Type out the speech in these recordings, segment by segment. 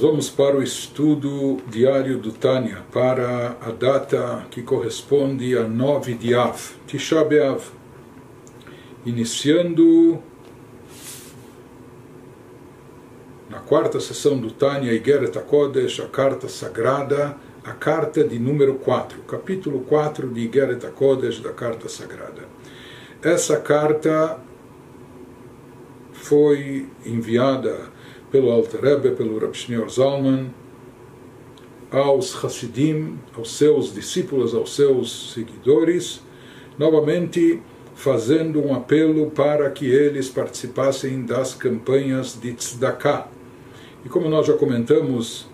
Vamos para o estudo diário do Tânia, para a data que corresponde a 9 de Av, Tisha B'Av, iniciando na quarta sessão do Tânia, Igeret HaKodesh, a carta sagrada, a carta de número 4, capítulo 4 de Igeret HaKodesh, da carta sagrada. Essa carta foi enviada pelo Alter Rebbe, pelo Rav Shneur Zalman, aos Hasidim, aos seus discípulos, aos seus seguidores, novamente fazendo um apelo para que eles participassem das campanhas de Tzedakah. E como nós já comentamos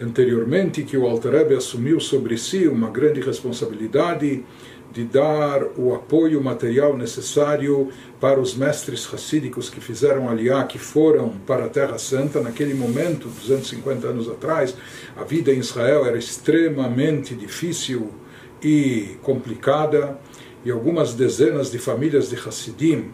anteriormente, que o Alter Rebbe assumiu sobre si uma grande responsabilidade de dar o apoio material necessário para os mestres racídicos que fizeram aliá, que foram para a Terra Santa. Naquele momento, 250 anos atrás, a vida em Israel era extremamente difícil e complicada, e algumas dezenas de famílias de Hassidim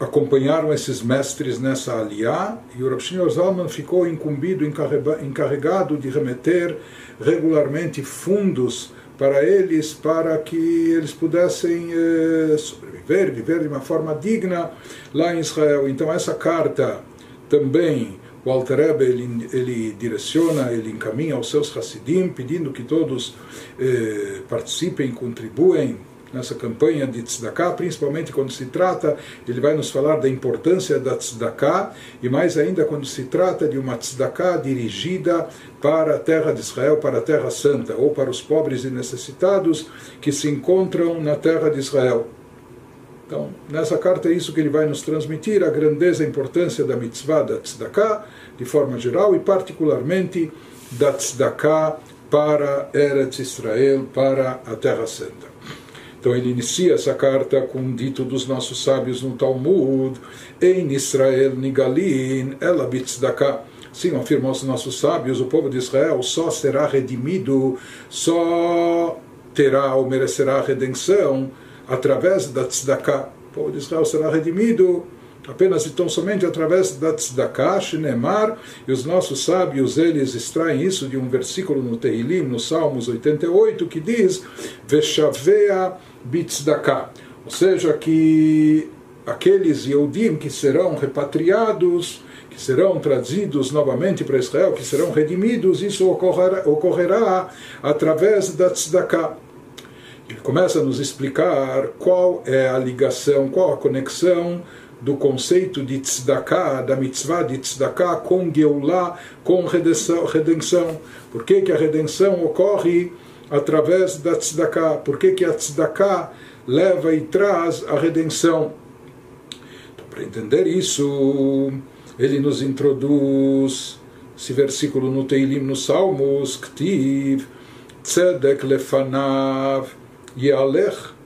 acompanharam esses mestres nessa aliá, e o Rav Zalman ficou incumbido, encarregado de remeter regularmente fundos para eles, para que eles pudessem eh, sobreviver, viver de uma forma digna lá em Israel. Então essa carta também o Alter ele, ele direciona, ele encaminha aos seus Hassidim, pedindo que todos eh, participem, contribuem nessa campanha de tzedakah, principalmente quando se trata, ele vai nos falar da importância da tzedakah, e mais ainda quando se trata de uma tzedakah dirigida para a terra de Israel, para a terra santa, ou para os pobres e necessitados que se encontram na terra de Israel. Então, nessa carta é isso que ele vai nos transmitir, a grandeza e a importância da mitzvah da tzedakah, de forma geral, e particularmente da tzedakah para Eretz Israel, para a Terra Santa. Então ele inicia essa carta com um dito dos nossos sábios no Talmud, Em Israel Nigalin Ela Bitzdaka. Sim, afirmam os nossos sábios, o povo de Israel só será redimido, só terá ou merecerá redenção através da tzedakah. O povo de Israel será redimido apenas e tão somente através da tzedakah, shenemar, e os nossos sábios, eles extraem isso de um versículo no Tehilim, no Salmos 88, que diz, Veshavea bitzdaka, ou seja, que aqueles Yehudim que serão repatriados, que serão trazidos novamente para Israel, que serão redimidos, isso ocorrerá, ocorrerá através da tzedakah. Ele começa a nos explicar qual é a ligação, qual a conexão do conceito de tzedakah, da mitzvah de tzedakah com Geulah, com redenção. redenção. Por que, que a redenção ocorre através da tzedakah. Por que, que a tzedakah leva e traz a redenção? Então, para entender isso, ele nos introduz esse versículo no Teilim, nos Salmos, Ktiv, Tzedek lefanav yalech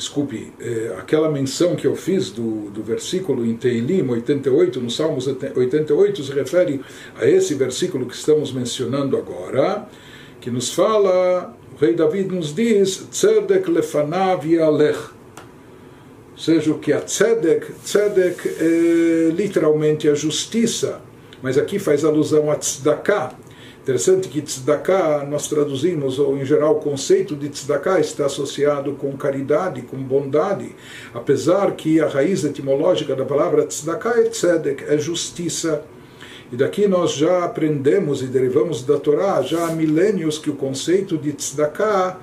desculpe, é, aquela menção que eu fiz do, do versículo em Teilim 88, no Salmos 88, se refere a esse versículo que estamos mencionando agora, que nos fala, o rei David nos diz, Tzedek lefanav yalech. Seja, o que a Tzedek, Tzedek é literalmente a justiça, mas aqui faz alusão a Tzedakah, Interessante que tzedakah, nós traduzimos, ou em geral o conceito de tzedakah está associado com caridade, com bondade, apesar que a raiz etimológica da palavra tzedakah é tzedek, é justiça. E daqui nós já aprendemos e derivamos da Torá já há milênios que o conceito de tzedakah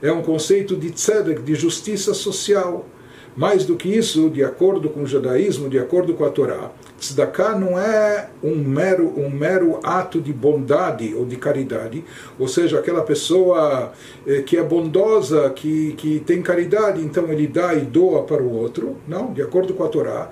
é um conceito de tzedek, de justiça social. Mais do que isso, de acordo com o judaísmo, de acordo com a Torá, tzedakah não é um mero, um mero ato de bondade ou de caridade, ou seja, aquela pessoa eh, que é bondosa, que, que tem caridade, então ele dá e doa para o outro. Não, de acordo com a Torá,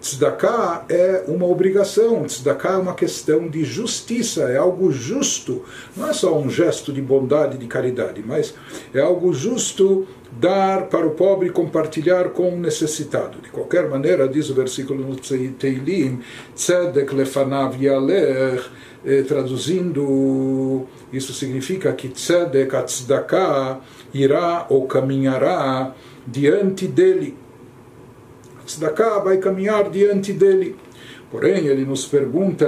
Tzedakah é uma obrigação, tzedakah é uma questão de justiça, é algo justo. Não é só um gesto de bondade, de caridade, mas é algo justo dar para o pobre e compartilhar com o necessitado. De qualquer maneira, diz o versículo no Teilim, tzedek lefanav yalech, eh, traduzindo, isso significa que tzedek, a tzedakah, irá ou caminhará diante dele tzedakah vai caminhar diante dele. Porém, ele nos pergunta,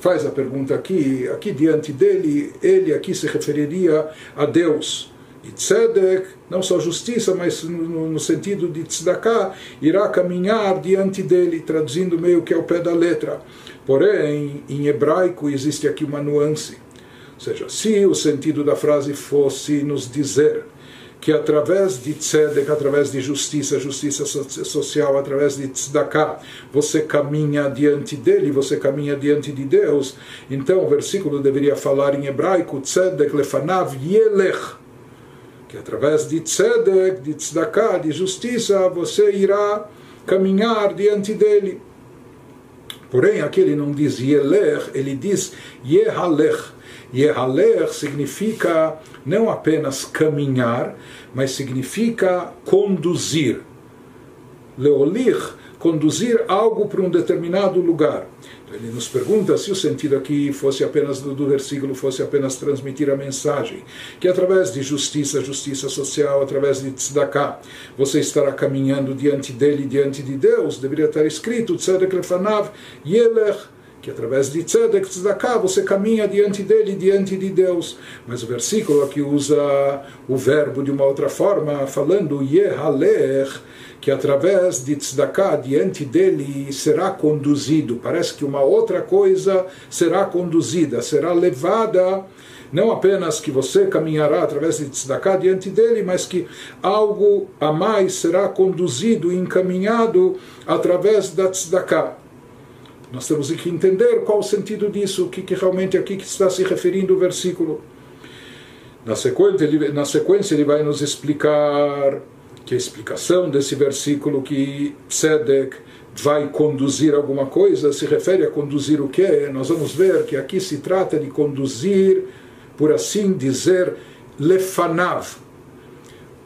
faz a pergunta aqui, aqui diante dele, ele aqui se referiria a Deus. E tzedek, não só justiça, mas no, no sentido de tzedakah, irá caminhar diante dele, traduzindo meio que ao pé da letra. Porém, em hebraico existe aqui uma nuance. Ou seja, se o sentido da frase fosse nos dizer que através de tzedek, através de justiça, justiça social, através de tzedakah, você caminha diante dele, você caminha diante de Deus. Então o versículo deveria falar em hebraico, tzedek lefanav yelech, que através de tzedek, de tzedakah, de justiça, você irá caminhar diante dele. Porém, aqui ele não diz yelech, ele diz yehalech. Yehaler significa não apenas caminhar, mas significa conduzir. Leolir, conduzir algo para um determinado lugar. Então, ele nos pergunta se o sentido aqui fosse apenas do, do, versículo, fosse apenas transmitir a mensagem, que através de justiça, justiça social, através de tzedakah, você estará caminhando diante dele, diante de Deus, deveria estar escrito, tzedek lefanav, yelech, que através de tzedek, tzedakah, você caminha diante dele, diante de Deus. Mas o versículo aqui usa o verbo de uma outra forma, falando yehaler, que através de tzedakah, diante dele, será conduzido. Parece que uma outra coisa será conduzida, será levada não apenas que você caminhará através de tzedakah diante dele, mas que algo a mais será conduzido, encaminhado através da tzedakah. Nós temos que entender qual o sentido disso, o que, que realmente aqui que está se referindo o versículo. Na sequência, ele, na sequência, ele vai nos explicar que a explicação desse versículo que Tzedek vai conduzir alguma coisa se refere a conduzir o quê? Nós vamos ver que aqui se trata de conduzir, por assim dizer, lefanav,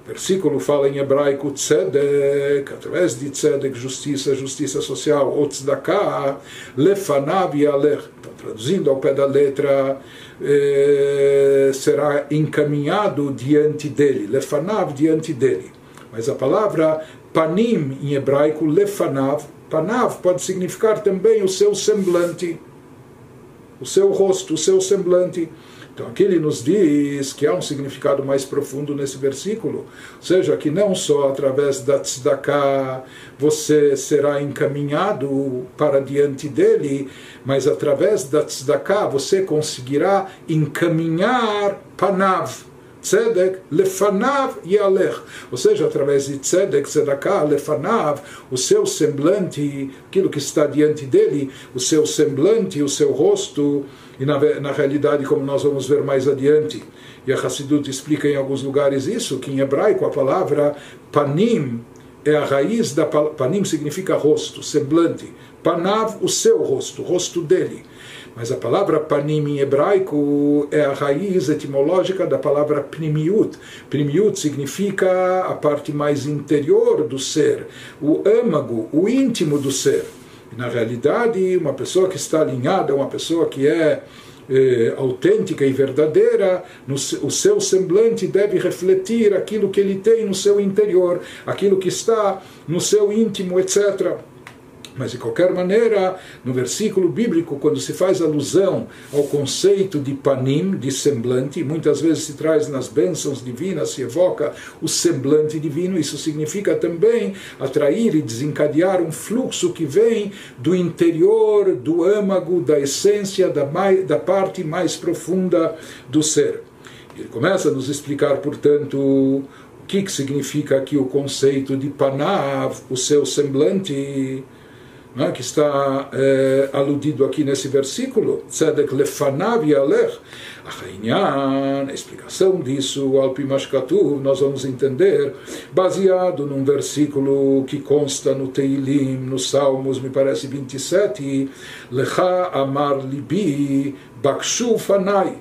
versículo fala em hebraico tzedek, através de tzedek, justiça, justiça social, ou tzedakah, lefanav yalech. Então, traduzindo ao pé da letra, eh, será encaminhado diante dele, lefanav, diante dele. Mas a palavra panim em hebraico, lefanav, panav pode significar também o seu semblante, o seu rosto, o seu semblante. Então aqui ele nos diz que há um significado mais profundo nesse versículo, ou seja, que não só através da tzedakah você será encaminhado para diante dele, mas através da tzedakah você conseguirá encaminhar panav, tzedek lefanav yalech. Ou seja, através de tzedek, tzedakah, lefanav, o seu semblante, aquilo que está diante dele, o seu semblante, o seu rosto, e na, na realidade, como nós vamos ver mais adiante, e a Hassidut explica em alguns lugares isso, que em hebraico a palavra panim é a raiz da panim significa rosto, semblante. Panav, o seu rosto, o rosto dele. Mas a palavra panim em hebraico é a raiz etimológica da palavra pnimiut. Pnimiut significa a parte mais interior do ser, o âmago, o íntimo do ser. Na realidade, uma pessoa que está alinhada, uma pessoa que é eh, autêntica e verdadeira, no, o seu semblante deve refletir aquilo que ele tem no seu interior, aquilo que está no seu íntimo, etc. Mas, de qualquer maneira, no versículo bíblico, quando se faz alusão ao conceito de panim, de semblante, muitas vezes se traz nas bênçãos divinas, se evoca o semblante divino, isso significa também atrair e desencadear um fluxo que vem do interior, do âmago, da essência, da, mais, da parte mais profunda do ser. Ele começa a nos explicar, portanto, o que, que significa aqui o conceito de panav, o seu semblante né, que está é, aludido aqui nesse versículo, Tzedek lefanav yalech, a explicação disso, al Pimashkatu, nós vamos entender, baseado num versículo que consta no Teilim, nos Salmos, me parece 27, Lecha amar libi, bakshu fanai,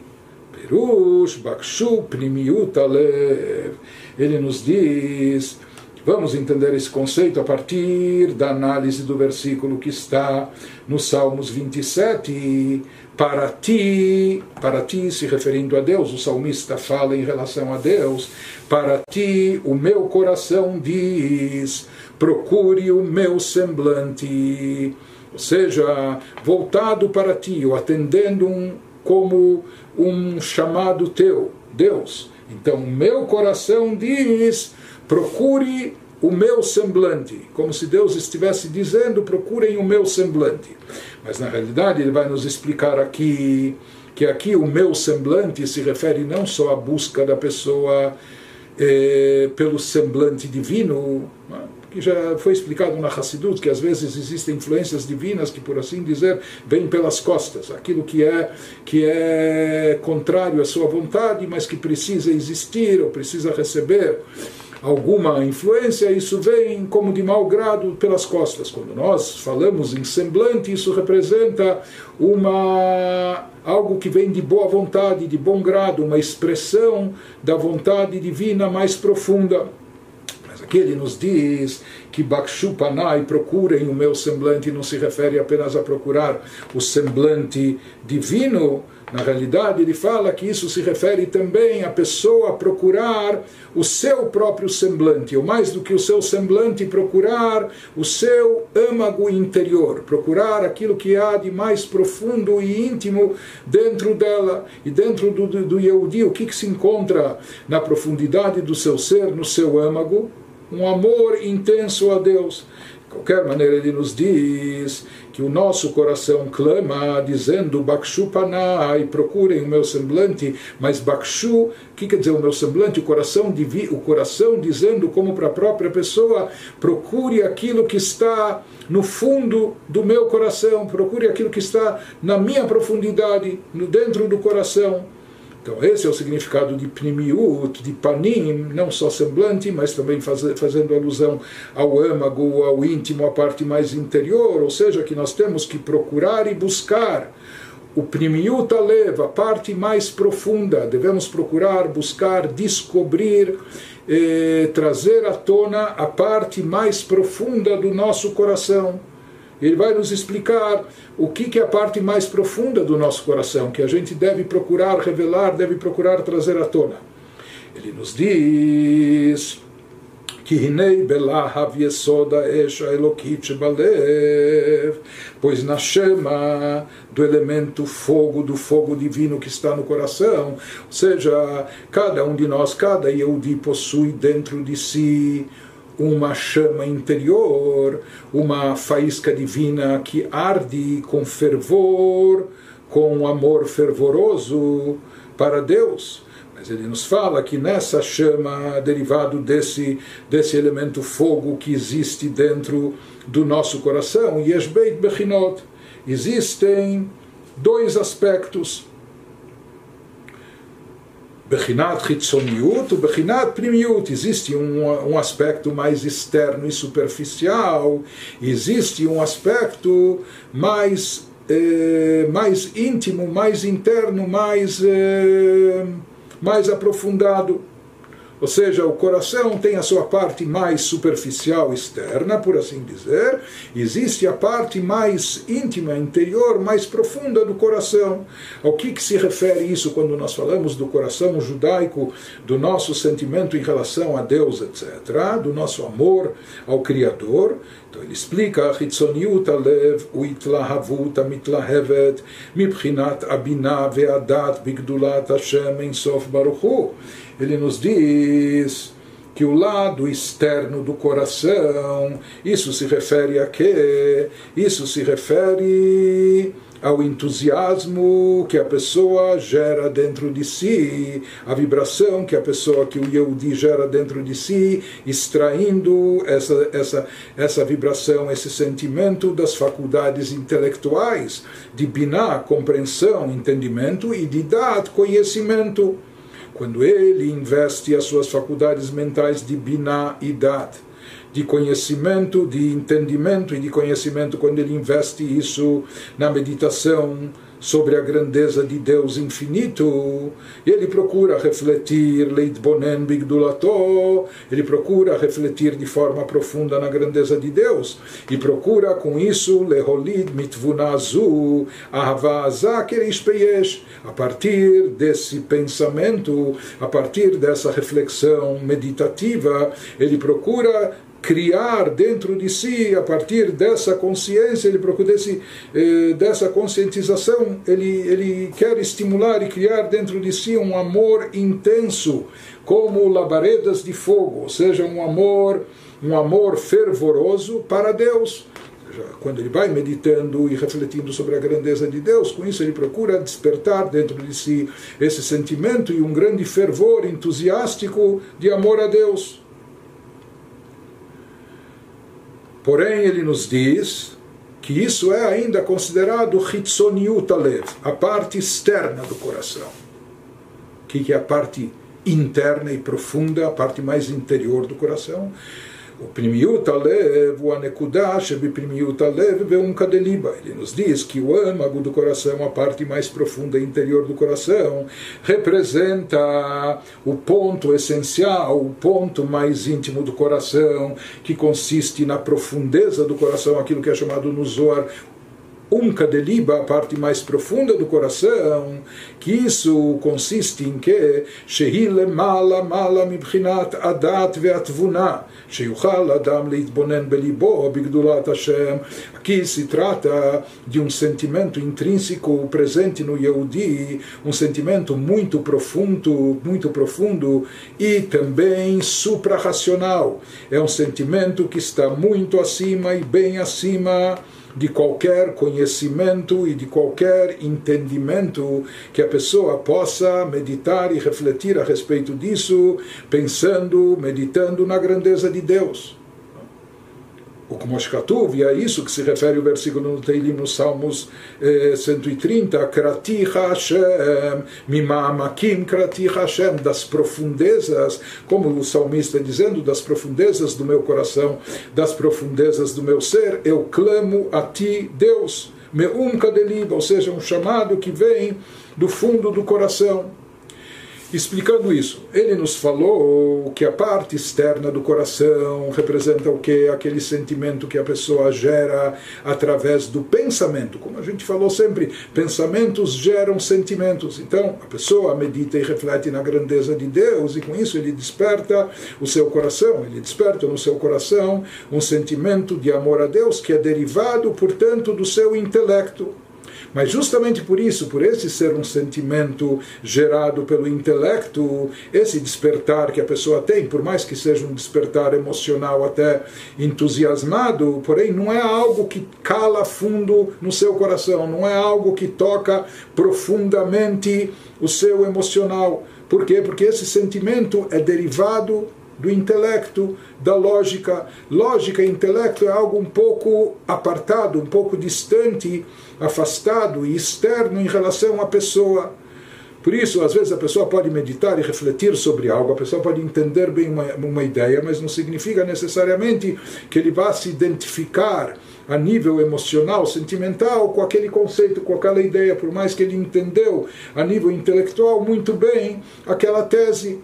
perush, bakshu pnimiut alev. Ele nos diz Vamos entender esse conceito a partir da análise do versículo que está no Salmos 27. Para ti, para ti, se referindo a Deus, o salmista fala em relação a Deus. Para ti, o meu coração diz: procure o meu semblante. Ou seja, voltado para ti, ou atendendo um, como um chamado teu, Deus. Então, meu coração diz: procure o meu semblante, como se Deus estivesse dizendo: procurem o meu semblante. Mas na realidade, ele vai nos explicar aqui que aqui o meu semblante se refere não só à busca da pessoa eh, pelo semblante divino, que já foi explicado na Hassidut, que às vezes existem influências divinas que, por assim dizer, vêm pelas costas, aquilo que é, que é contrário à sua vontade, mas que precisa existir ou precisa receber alguma influência, isso vem como de mau grado pelas costas. Quando nós falamos em semblante, isso representa uma algo que vem de boa vontade, de bom grado, uma expressão da vontade divina mais profunda. Aqui ele nos diz que Bakshu Panai, procurem o meu semblante, não se refere apenas a procurar o semblante divino. Na realidade, ele fala que isso se refere também à pessoa procurar o seu próprio semblante, ou mais do que o seu semblante, procurar o seu âmago interior, procurar aquilo que há de mais profundo e íntimo dentro dela e dentro do, do, do Yehudi, o que, que se encontra na profundidade do seu ser, no seu âmago um amor intenso a Deus. De qualquer maneira, ele nos diz que o nosso coração clama, dizendo Bakshu Panai, procurem o meu semblante, mas Bakshu, que quer dizer o meu semblante? O coração, o coração dizendo, como para a própria pessoa, procure aquilo que está no fundo do meu coração, procure aquilo que está na minha profundidade, no dentro do coração. Então, esse é o significado de pnimiut, de panim, não só semblante, mas também faz, fazendo alusão ao âmago, ao íntimo, à parte mais interior, ou seja, que nós temos que procurar e buscar. O pnimiut leva, a parte mais profunda, devemos procurar, buscar, descobrir, eh, trazer à tona a parte mais profunda do nosso coração ele vai nos explicar o que, que é a parte mais profunda do nosso coração, que a gente deve procurar revelar, deve procurar trazer à tona. Ele nos diz que hinei belahav shebalev, pois na chama do elemento fogo, do fogo divino que está no coração, ou seja, cada um de nós, cada Yehudi possui dentro de si uma chama interior, uma faísca divina que arde com fervor, com amor fervoroso para Deus. Mas ele nos fala que nessa chama, derivado desse, desse elemento fogo que existe dentro do nosso coração, Yeshbeit Bechinot, existem dois aspectos Bechinat Hitzoniut, o Bechinat Primiut. Existe um, um aspecto mais externo e superficial, existe um aspecto mais, eh, mais íntimo, mais interno, mais, eh, mais aprofundado. Ou seja, o coração tem a sua parte mais superficial externa, por assim dizer, existe a parte mais íntima, interior, mais profunda do coração. Ao que, que se refere isso quando nós falamos do coração judaico, do nosso sentimento em relação a Deus, etc., do nosso amor ao Criador? Então ele explica: Hitzoniut alev uitlahavut mitlahevet mibchinat abina ve'adat bigdulat Hashem ensof baruchu ele nos diz que o lado externo do coração, isso se refere a quê? Isso se refere ao entusiasmo que a pessoa gera dentro de si, a vibração que a pessoa, que o Yehudi gera dentro de si, extraindo essa, essa, essa vibração, esse sentimento das faculdades intelectuais, de biná, compreensão, entendimento, e de dat, conhecimento quando ele investe as suas faculdades mentais de biná e dat, de conhecimento, de entendimento e de conhecimento, quando ele investe isso na meditação sobre a grandeza de Deus infinito, ele procura refletir Leitbonen Bigdulato, ele procura refletir de forma profunda na grandeza de Deus, e procura com isso Leholid Mitvunazu, a partir desse pensamento, a partir dessa reflexão meditativa, ele procura criar dentro de si, a partir dessa consciência, ele procura desse, eh, dessa conscientização, ele, ele quer estimular e criar dentro de si um amor intenso, como labaredas de fogo, ou seja, um amor, um amor fervoroso para Deus quando ele vai meditando e refletindo sobre a grandeza de Deus, com isso ele procura despertar dentro de si esse sentimento e um grande fervor entusiástico de amor a Deus. Porém, ele nos diz que isso é ainda considerado Hitzoniut a parte externa do coração. O que é a parte interna e profunda, a parte mais interior do coração? O primiut alev, o anekudá, primiut alev, um kadeliba. Ele nos diz que o âmago do coração, a parte mais profunda e interior do coração, representa o ponto essencial, o ponto mais íntimo do coração, que consiste na profundeza do coração, aquilo que é chamado no Zohar Umka Deliba, a parte mais profunda do coração, que isso consiste em que Shehile Mala Mala Mibchinat Adat Veatvuna, Sheyuchal Adam Leitbonen Belibo Bigdulat Hashem. Aqui se trata de um sentimento intrínseco presente no Yehudi, um sentimento muito profundo, muito profundo e também suprarracional. É um sentimento que está muito acima e bem acima de qualquer conhecimento e de qualquer entendimento que a pessoa possa meditar e refletir a respeito disso, pensando, meditando na grandeza de Deus o Kmoshkatuv, e é isso que se refere o versículo no Teilim, nos Salmos eh, 130, Krati Hashem, Mimamakim Krati Hashem, das profundezas, como o salmista dizendo, das profundezas do meu coração, das profundezas do meu ser, eu clamo a ti, Deus, Meum Kadeliba, ou seja, um chamado que vem do fundo do coração. Explicando isso, ele nos falou que a parte externa do coração representa o que? Aquele sentimento que a pessoa gera através do pensamento. Como a gente falou sempre, pensamentos geram sentimentos. Então, a pessoa medita e reflete na grandeza de Deus e com isso ele desperta o seu coração, ele desperta no seu coração um sentimento de amor a Deus que é derivado, portanto, do seu intelecto. Mas justamente por isso, por esse ser um sentimento gerado pelo intelecto, esse despertar que a pessoa tem, por mais que seja um despertar emocional até entusiasmado, porém não é algo que cala fundo no seu coração, não é algo que toca profundamente o seu emocional. Por quê? Porque esse sentimento é derivado do intelecto, da lógica. Lógica e intelecto é algo um pouco apartado, um pouco distante, afastado e externo em relação à pessoa. Por isso, às vezes a pessoa pode meditar e refletir sobre algo, a pessoa pode entender bem uma, uma ideia, mas não significa necessariamente que ele vá se identificar a nível emocional, sentimental, com aquele conceito, com aquela ideia, por mais que ele entendeu a nível intelectual muito bem aquela tese.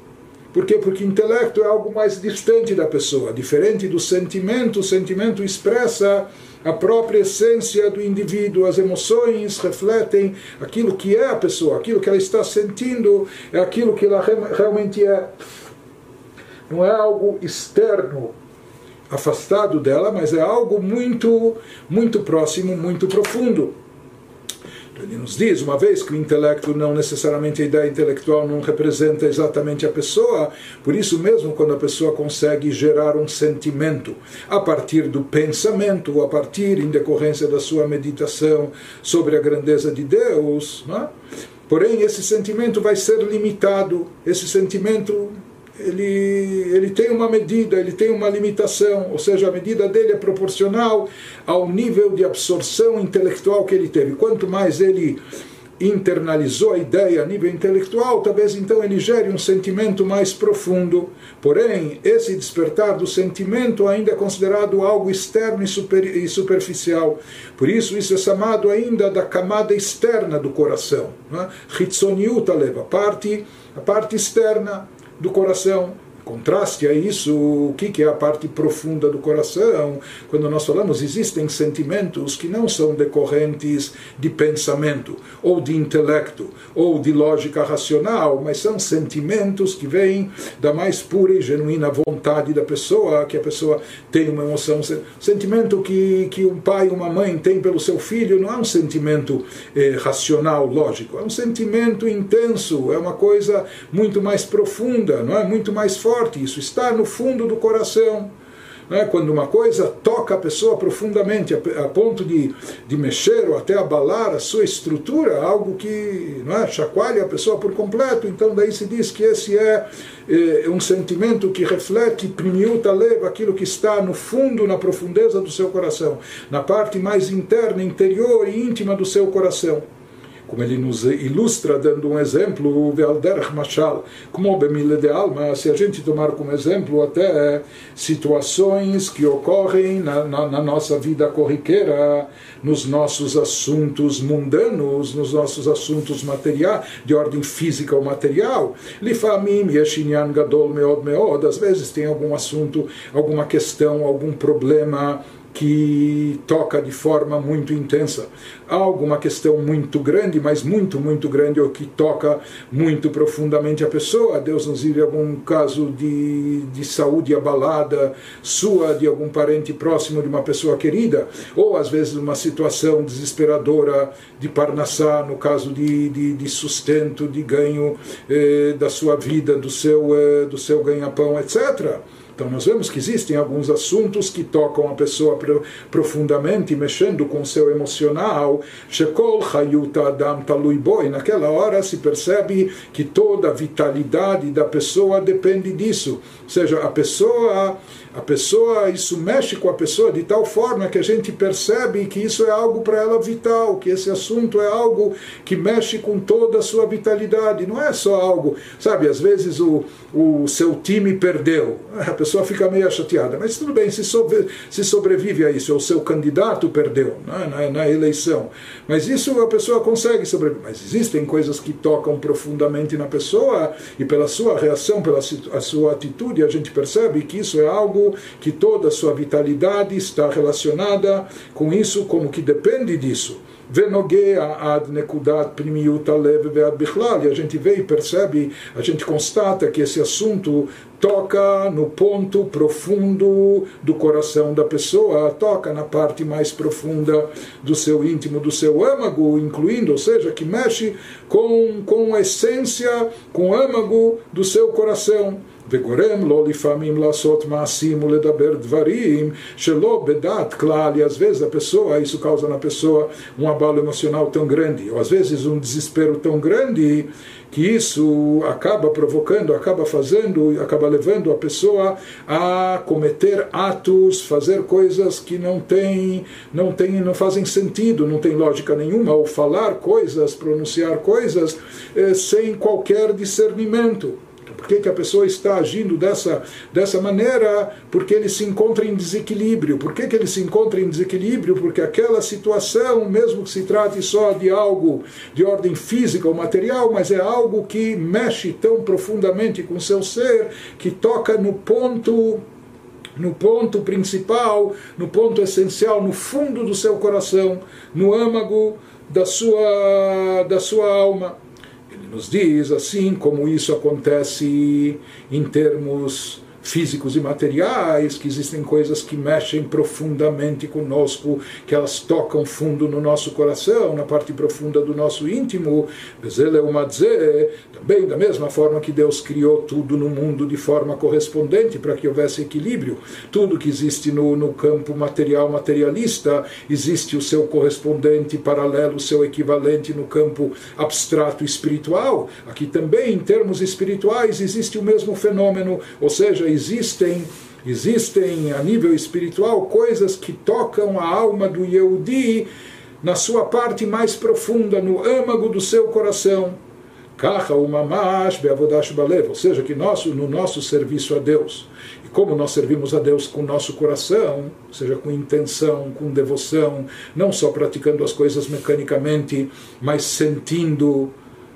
Por quê? Porque intelecto é algo mais distante da pessoa, diferente do sentimento. O sentimento expressa a própria essência do indivíduo, as emoções refletem aquilo que é a pessoa, aquilo que ela está sentindo, é aquilo que ela realmente é. Não é algo externo, afastado dela, mas é algo muito, muito próximo, muito profundo. Ele nos diz, uma vez que o intelecto não necessariamente a ideia intelectual não representa exatamente a pessoa, por isso mesmo quando a pessoa consegue gerar um sentimento a partir do pensamento, a partir em decorrência da sua meditação sobre a grandeza de Deus, é? porém esse sentimento vai ser limitado, esse sentimento ele, ele tem uma medida, ele tem uma limitação, ou seja, a medida dele é proporcional ao nível de absorção intelectual que ele teve. Quanto mais ele internalizou a ideia a nível intelectual, talvez então ele gere um sentimento mais profundo. Porém, esse despertar do sentimento ainda é considerado algo externo e, super, e superficial. Por isso, isso é chamado ainda da camada externa do coração. Hitzoniuta leva a parte, a parte externa do coração contraste a isso, o que é a parte profunda do coração. Quando nós falamos, existem sentimentos que não são decorrentes de pensamento, ou de intelecto, ou de lógica racional, mas são sentimentos que vêm da mais pura e genuína vontade da pessoa, que a pessoa tem uma emoção. Sentimento que, que um pai uma mãe têm pelo seu filho não é um sentimento eh, racional, lógico, é um sentimento intenso, é uma coisa muito mais profunda, não é? muito mais forte forte, isso está no fundo do coração. Né? Quando uma coisa toca a pessoa profundamente, a, ponto de, de mexer ou até abalar a sua estrutura, algo que não é, chacoalha a pessoa por completo, então daí se diz que esse é, é um sentimento que reflete, primiuta leva aquilo que está no fundo, na profundeza do seu coração, na parte mais interna, interior e íntima do seu coração como ele nos ilustra dando um exemplo, como Bemile de Alma, se a gente tomar como exemplo até situações que ocorrem na, na, na nossa vida corriqueira, nos nossos assuntos mundanos, nos nossos assuntos materiais, de ordem física ou material. Às vezes tem algum assunto, alguma questão, algum problema que toca de forma muito intensa. Há alguma questão muito grande, mas muito, muito grande, ou que toca muito profundamente a pessoa. Deus nos vive algum caso de, de saúde abalada, sua, de algum parente próximo de uma pessoa querida, ou às vezes uma situação desesperadora de parnassá, no caso de, de, de sustento, de ganho eh, da sua vida, do seu, eh, do seu ganha-pão, etc. Então nós vemos que existem alguns assuntos que tocam a pessoa profundamente, mexendo com o seu emocional. Shekol Hayuta Adam Talui Boi. Naquela hora se percebe que toda a vitalidade da pessoa depende disso. Ou seja, a pessoa a pessoa, isso mexe com a pessoa de tal forma que a gente percebe que isso é algo para ela vital, que esse assunto é algo que mexe com toda a sua vitalidade. Não é só algo, sabe, às vezes o, o seu time perdeu, a pessoa fica meio chateada, mas tudo bem, se, sobre, se sobrevive a isso, o seu candidato perdeu na, na eleição. Mas isso a pessoa consegue sobreviver. Mas existem coisas que tocam profundamente na pessoa e pela sua reação, pela a sua atitude, a gente percebe que isso é algo que toda a sua vitalidade está relacionada com isso, como que depende disso. E a gente vê e percebe, a gente constata que esse assunto toca no ponto profundo do coração da pessoa, toca na parte mais profunda do seu íntimo, do seu âmago, incluindo, ou seja, que mexe com, com a essência, com o âmago do seu coração. וגורם לו לפעמים לעשות מעשים ולדבר דברים שלא בדעת כלל, e às vezes a pessoa, isso causa na pessoa um abalo emocional tão grande, ou às vezes um desespero tão grande, que isso acaba provocando, acaba fazendo, acaba levando a pessoa a cometer atos, fazer coisas que não têm, não têm, não fazem sentido, não tem lógica nenhuma, ou falar coisas, pronunciar coisas eh, sem qualquer discernimento. Por que, que a pessoa está agindo dessa, dessa maneira? Porque ele se encontra em desequilíbrio. Por que, que ele se encontra em desequilíbrio? Porque aquela situação, mesmo que se trate só de algo de ordem física ou material, mas é algo que mexe tão profundamente com o seu ser, que toca no ponto no ponto principal, no ponto essencial, no fundo do seu coração, no âmago da sua, da sua alma nos diz, assim como isso acontece em termos físicos e materiais, que existem coisas que mexem profundamente conosco, que elas tocam fundo no nosso coração, na parte profunda do nosso íntimo. Também da mesma forma que Deus criou tudo no mundo de forma correspondente para que houvesse equilíbrio. Tudo que existe no, no campo material materialista existe o seu correspondente paralelo, o seu equivalente no campo abstrato espiritual. Aqui também, em termos espirituais, existe o mesmo fenômeno, ou seja, existem existem a nível espiritual coisas que tocam a alma do Yehudi na sua parte mais profunda, no âmago do seu coração. Ou seja, que nosso, no nosso serviço a Deus, e como nós servimos a Deus com o nosso coração, ou seja, com intenção, com devoção, não só praticando as coisas mecanicamente, mas sentindo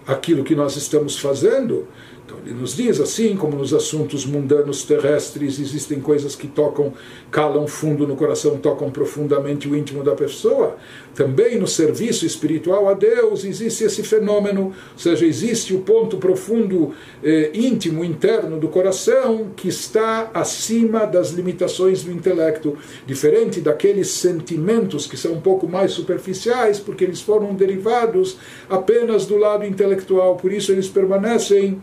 aquilo que nós estamos fazendo, ele nos diz assim, como nos assuntos mundanos terrestres existem coisas que tocam, calam fundo no coração, tocam profundamente o íntimo da pessoa, também no serviço espiritual a Deus existe esse fenômeno, ou seja, existe o ponto profundo, eh, íntimo, interno do coração que está acima das limitações do intelecto, diferente daqueles sentimentos que são um pouco mais superficiais, porque eles foram derivados apenas do lado intelectual, por isso eles permanecem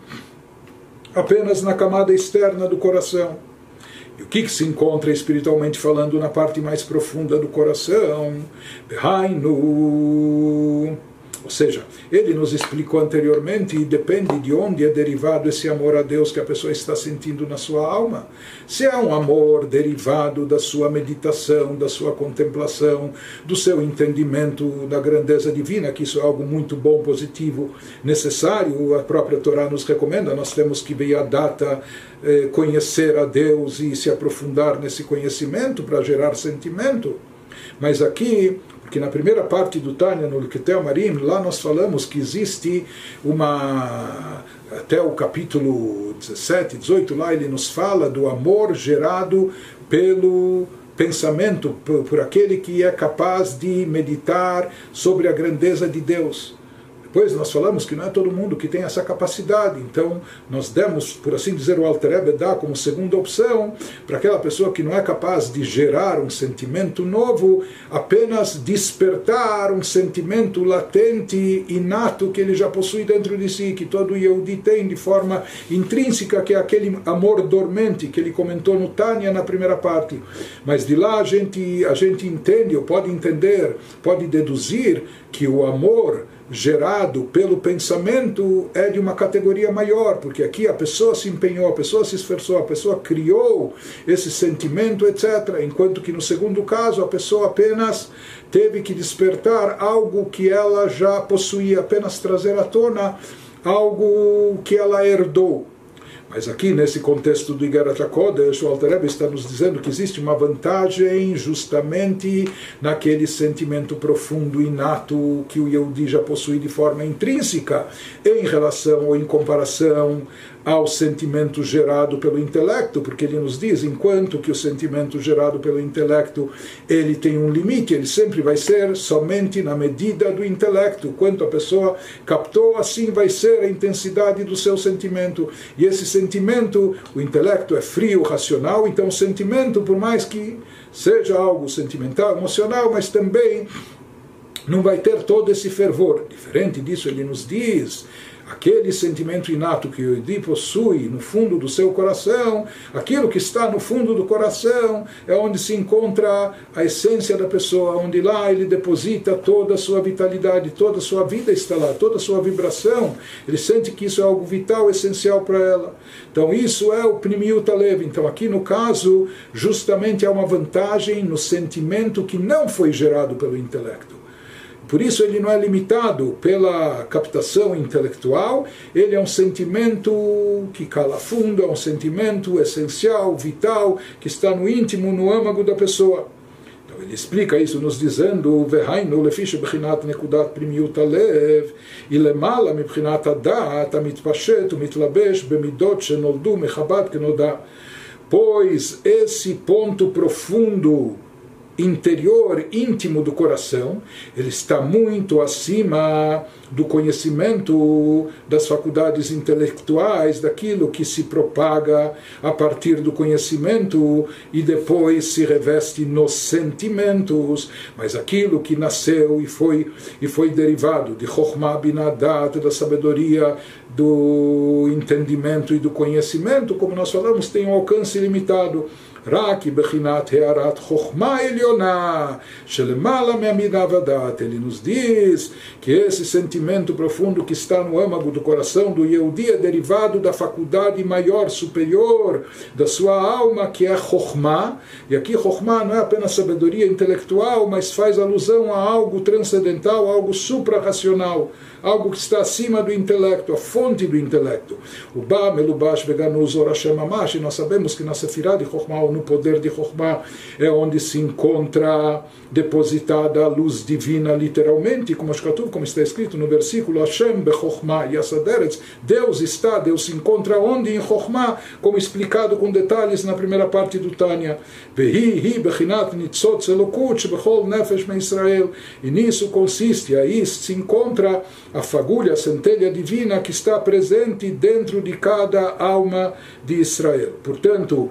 apenas na camada externa do coração. E o que, que se encontra espiritualmente falando na parte mais profunda do coração? Behainu ou seja, ele nos explicou anteriormente e depende de onde é derivado esse amor a Deus que a pessoa está sentindo na sua alma. Se é um amor derivado da sua meditação, da sua contemplação, do seu entendimento da grandeza divina, que isso é algo muito bom, positivo, necessário, a própria Torá nos recomenda, nós temos que ver a data, eh, conhecer a Deus e se aprofundar nesse conhecimento para gerar sentimento. Mas aqui que na primeira parte do Tânia, no Luketel Marim, lá nós falamos que existe uma. Até o capítulo 17, 18, lá ele nos fala do amor gerado pelo pensamento, por, por aquele que é capaz de meditar sobre a grandeza de Deus. Depois nós falamos que não é todo mundo que tem essa capacidade, então nós demos, por assim dizer, o Alter Ebe dá como segunda opção para aquela pessoa que não é capaz de gerar um sentimento novo, apenas despertar um sentimento latente, inato que ele já possui dentro de si, que todo Yehudi tem de forma intrínseca, que é aquele amor dormente que ele comentou no Tânia na primeira parte. Mas de lá a gente, a gente entende, ou pode entender, pode deduzir que o amor gerado pelo pensamento é de uma categoria maior, porque aqui a pessoa se empenhou, a pessoa se esforçou, a pessoa criou esse sentimento, etc. Enquanto que no segundo caso a pessoa apenas teve que despertar algo que ela já possuía, apenas trazer à tona algo que ela herdou. Mas aqui, nesse contexto do Igarat HaKodesh, o Alter está nos dizendo que existe uma vantagem justamente naquele sentimento profundo, inato, que o Yehudi já possui de forma intrínseca, em relação ou em comparação ao sentimento gerado pelo intelecto, porque ele nos diz, enquanto que o sentimento gerado pelo intelecto ele tem um limite, ele sempre vai ser somente na medida do intelecto. Quanto a pessoa captou, assim vai ser a intensidade do seu sentimento. E esse sentimento, o intelecto é frio, racional, então o sentimento, por mais que seja algo sentimental, emocional, mas também não vai ter todo esse fervor. Diferente disso, ele nos diz aquele sentimento inato que o Edi possui no fundo do seu coração, aquilo que está no fundo do coração é onde se encontra a essência da pessoa, onde lá ele deposita toda a sua vitalidade, toda a sua vida está lá, toda a sua vibração. Ele sente que isso é algo vital, essencial para ela. Então isso é o Pnimiut Alev. Então aqui no caso, justamente há uma vantagem no sentimento que não foi gerado pelo intelecto. Por isso ele não é limitado pela captação intelectual, ele é um sentimento que cala fundo, é um sentimento essencial, vital, que está no íntimo, no âmago da pessoa. Então ele explica isso nos dizendo: "Vehainu lefisha bechinat nekudat primiut alev, ilemala mibchinat adat amitpashet mitlabesh, bemidot shenoldu mechabat kenoda." Pois esse ponto profundo interior, íntimo do coração, ele está muito acima do conhecimento das faculdades intelectuais, daquilo que se propaga a partir do conhecimento e depois se reveste nos sentimentos, mas aquilo que nasceu e foi e foi derivado de Chokhmah Binadat, da sabedoria, do entendimento e do conhecimento, como nós falamos, tem um alcance limitado. רק בחינת הערת חוכמה עליונה שלמעלה מהמידה ודעת. Ele nos diz que esse sentimento conhecimento profundo que está no âmago do coração do Yehudi é derivado da faculdade maior, superior da sua alma, que é Chokhmah. E aqui Chokhmah não é apenas sabedoria intelectual, mas faz alusão a algo transcendental, algo suprarracional, algo que está acima do intelecto, a fonte do intelecto. O Ba, Melubash, Veganuz, Orashem Amash, nós sabemos que na Sefirah de Chokhmah, ou no poder de Chokhmah, é onde se encontra depositada a luz divina, literalmente, como, como está escrito no versículo Hashem bechokhmah yasaderetz, Deus está, Deus se encontra onde? Em Chokhmah, como explicado com detalhes na primeira parte do Tânia. Vehi hi bechinat nitzot zelokut bechol nefesh me Israel. E nisso consiste, aí se encontra a fagulha, a centelha divina que está presente dentro de cada alma de Israel. Portanto,